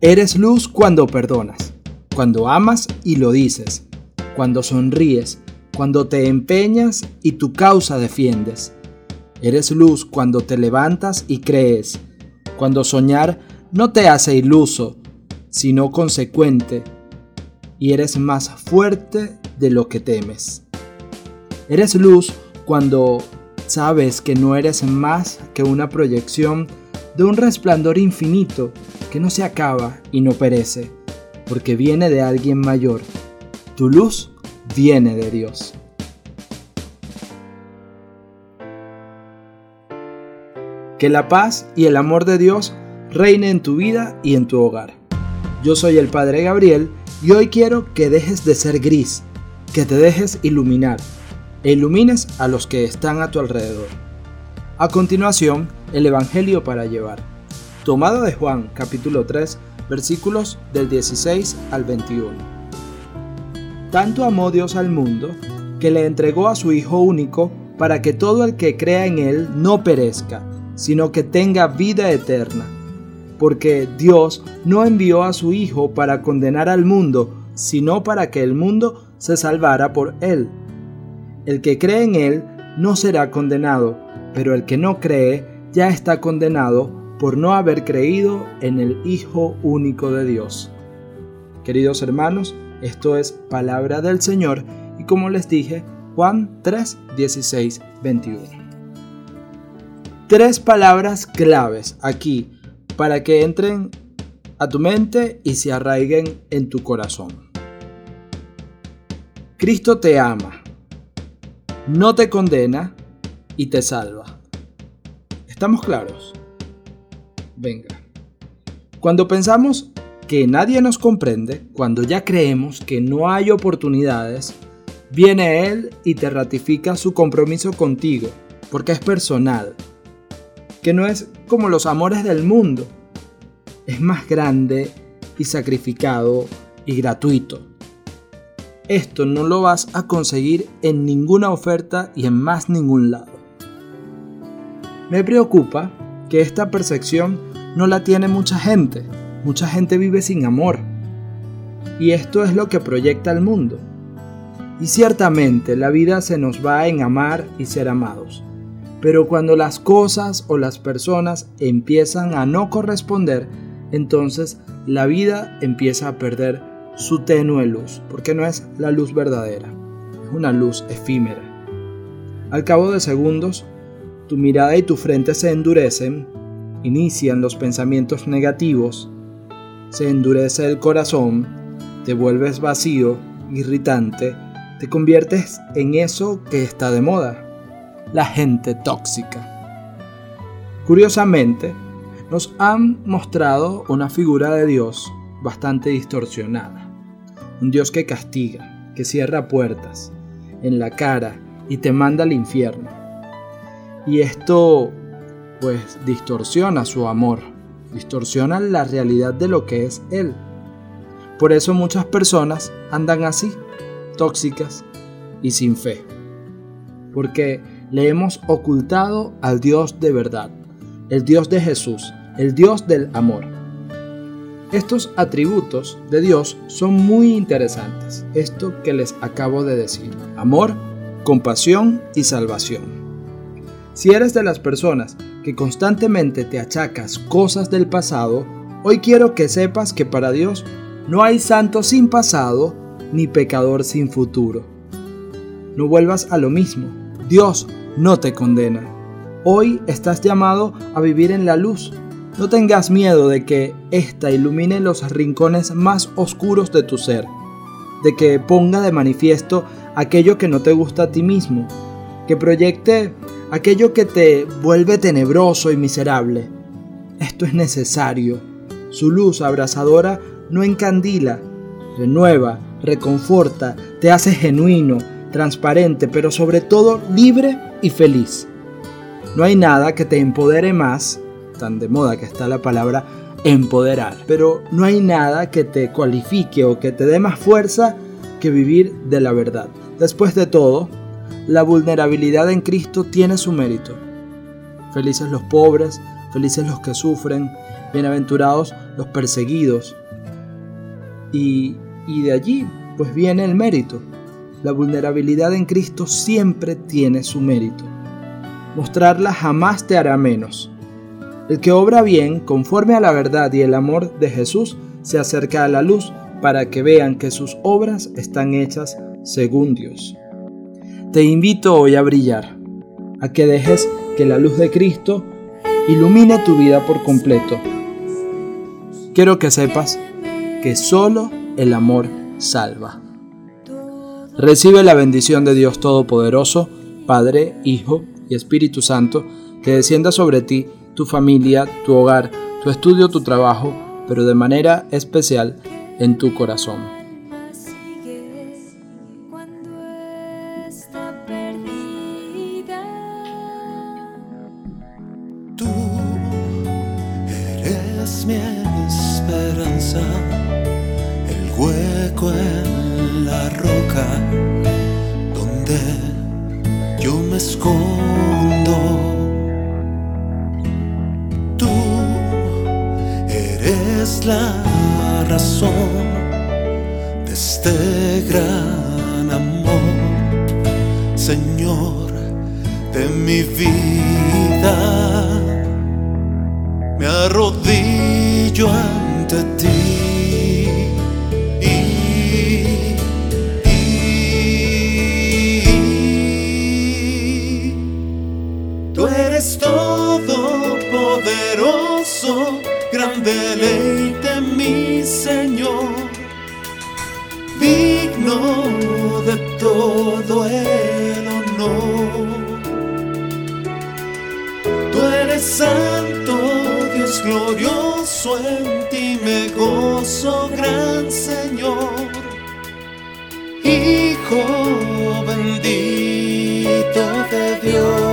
Eres luz cuando perdonas, cuando amas y lo dices, cuando sonríes, cuando te empeñas y tu causa defiendes. Eres luz cuando te levantas y crees, cuando soñar no te hace iluso, sino consecuente, y eres más fuerte de lo que temes. Eres luz cuando sabes que no eres más que una proyección de un resplandor infinito que no se acaba y no perece, porque viene de alguien mayor. Tu luz viene de Dios. Que la paz y el amor de Dios reine en tu vida y en tu hogar. Yo soy el Padre Gabriel y hoy quiero que dejes de ser gris, que te dejes iluminar e ilumines a los que están a tu alrededor. A continuación, el Evangelio para llevar. Tomado de Juan capítulo 3 versículos del 16 al 21. Tanto amó Dios al mundo que le entregó a su Hijo único para que todo el que crea en Él no perezca, sino que tenga vida eterna. Porque Dios no envió a su Hijo para condenar al mundo, sino para que el mundo se salvara por Él. El que cree en Él no será condenado, pero el que no cree ya está condenado por no haber creído en el Hijo único de Dios. Queridos hermanos, esto es palabra del Señor y como les dije, Juan 3, 16, 21. Tres palabras claves aquí para que entren a tu mente y se arraiguen en tu corazón. Cristo te ama no te condena y te salva. ¿Estamos claros? Venga. Cuando pensamos que nadie nos comprende, cuando ya creemos que no hay oportunidades, viene Él y te ratifica su compromiso contigo, porque es personal, que no es como los amores del mundo, es más grande y sacrificado y gratuito. Esto no lo vas a conseguir en ninguna oferta y en más ningún lado. Me preocupa que esta percepción no la tiene mucha gente. Mucha gente vive sin amor. Y esto es lo que proyecta el mundo. Y ciertamente la vida se nos va en amar y ser amados. Pero cuando las cosas o las personas empiezan a no corresponder, entonces la vida empieza a perder su tenue luz, porque no es la luz verdadera, es una luz efímera. Al cabo de segundos, tu mirada y tu frente se endurecen, inician los pensamientos negativos, se endurece el corazón, te vuelves vacío, irritante, te conviertes en eso que está de moda, la gente tóxica. Curiosamente, nos han mostrado una figura de Dios bastante distorsionada un Dios que castiga, que cierra puertas en la cara y te manda al infierno. Y esto pues distorsiona su amor, distorsiona la realidad de lo que es Él. Por eso muchas personas andan así, tóxicas y sin fe. Porque le hemos ocultado al Dios de verdad, el Dios de Jesús, el Dios del amor. Estos atributos de Dios son muy interesantes, esto que les acabo de decir, amor, compasión y salvación. Si eres de las personas que constantemente te achacas cosas del pasado, hoy quiero que sepas que para Dios no hay santo sin pasado ni pecador sin futuro. No vuelvas a lo mismo, Dios no te condena. Hoy estás llamado a vivir en la luz no tengas miedo de que ésta ilumine los rincones más oscuros de tu ser, de que ponga de manifiesto aquello que no te gusta a ti mismo, que proyecte aquello que te vuelve tenebroso y miserable. Esto es necesario. Su luz abrasadora no encandila, renueva, reconforta, te hace genuino, transparente, pero sobre todo libre y feliz. No hay nada que te empodere más tan de moda que está la palabra empoderar. Pero no hay nada que te cualifique o que te dé más fuerza que vivir de la verdad. Después de todo, la vulnerabilidad en Cristo tiene su mérito. Felices los pobres, felices los que sufren, bienaventurados los perseguidos. Y, y de allí pues viene el mérito. La vulnerabilidad en Cristo siempre tiene su mérito. Mostrarla jamás te hará menos. El que obra bien, conforme a la verdad y el amor de Jesús, se acerca a la luz para que vean que sus obras están hechas según Dios. Te invito hoy a brillar, a que dejes que la luz de Cristo ilumine tu vida por completo. Quiero que sepas que solo el amor salva. Recibe la bendición de Dios Todopoderoso, Padre, Hijo y Espíritu Santo, que descienda sobre ti, tu familia, tu hogar, tu estudio, tu trabajo, pero de manera especial en tu corazón. Mi esperanza, el hueco en la roca donde yo me escondo. Tú eres la razón de este gran amor, Señor de mi vida me arrodillo ante ti. tú eres todo poderoso, gran deleite mi Señor, digno de todo el honor. Tú eres descanso en ti me gozo, gran Señor, Hijo bendito de Dios.